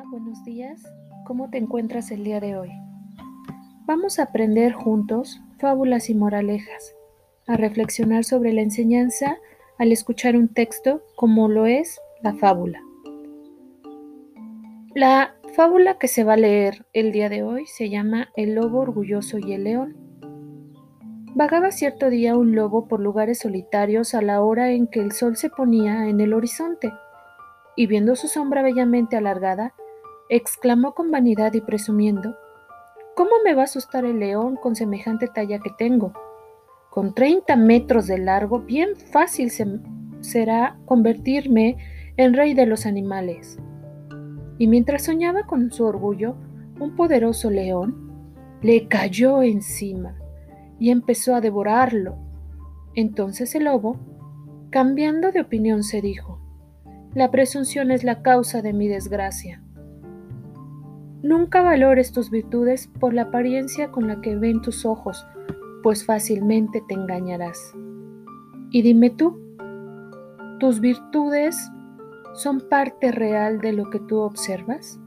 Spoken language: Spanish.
Buenos días. ¿Cómo te encuentras el día de hoy? Vamos a aprender juntos fábulas y moralejas, a reflexionar sobre la enseñanza al escuchar un texto como lo es la fábula. La fábula que se va a leer el día de hoy se llama El lobo orgulloso y el león. Vagaba cierto día un lobo por lugares solitarios a la hora en que el sol se ponía en el horizonte y viendo su sombra bellamente alargada, exclamó con vanidad y presumiendo, ¿Cómo me va a asustar el león con semejante talla que tengo? Con treinta metros de largo, bien fácil será convertirme en rey de los animales. Y mientras soñaba con su orgullo, un poderoso león le cayó encima y empezó a devorarlo. Entonces el lobo, cambiando de opinión, se dijo, la presunción es la causa de mi desgracia. Nunca valores tus virtudes por la apariencia con la que ven tus ojos, pues fácilmente te engañarás. Y dime tú, ¿tus virtudes son parte real de lo que tú observas?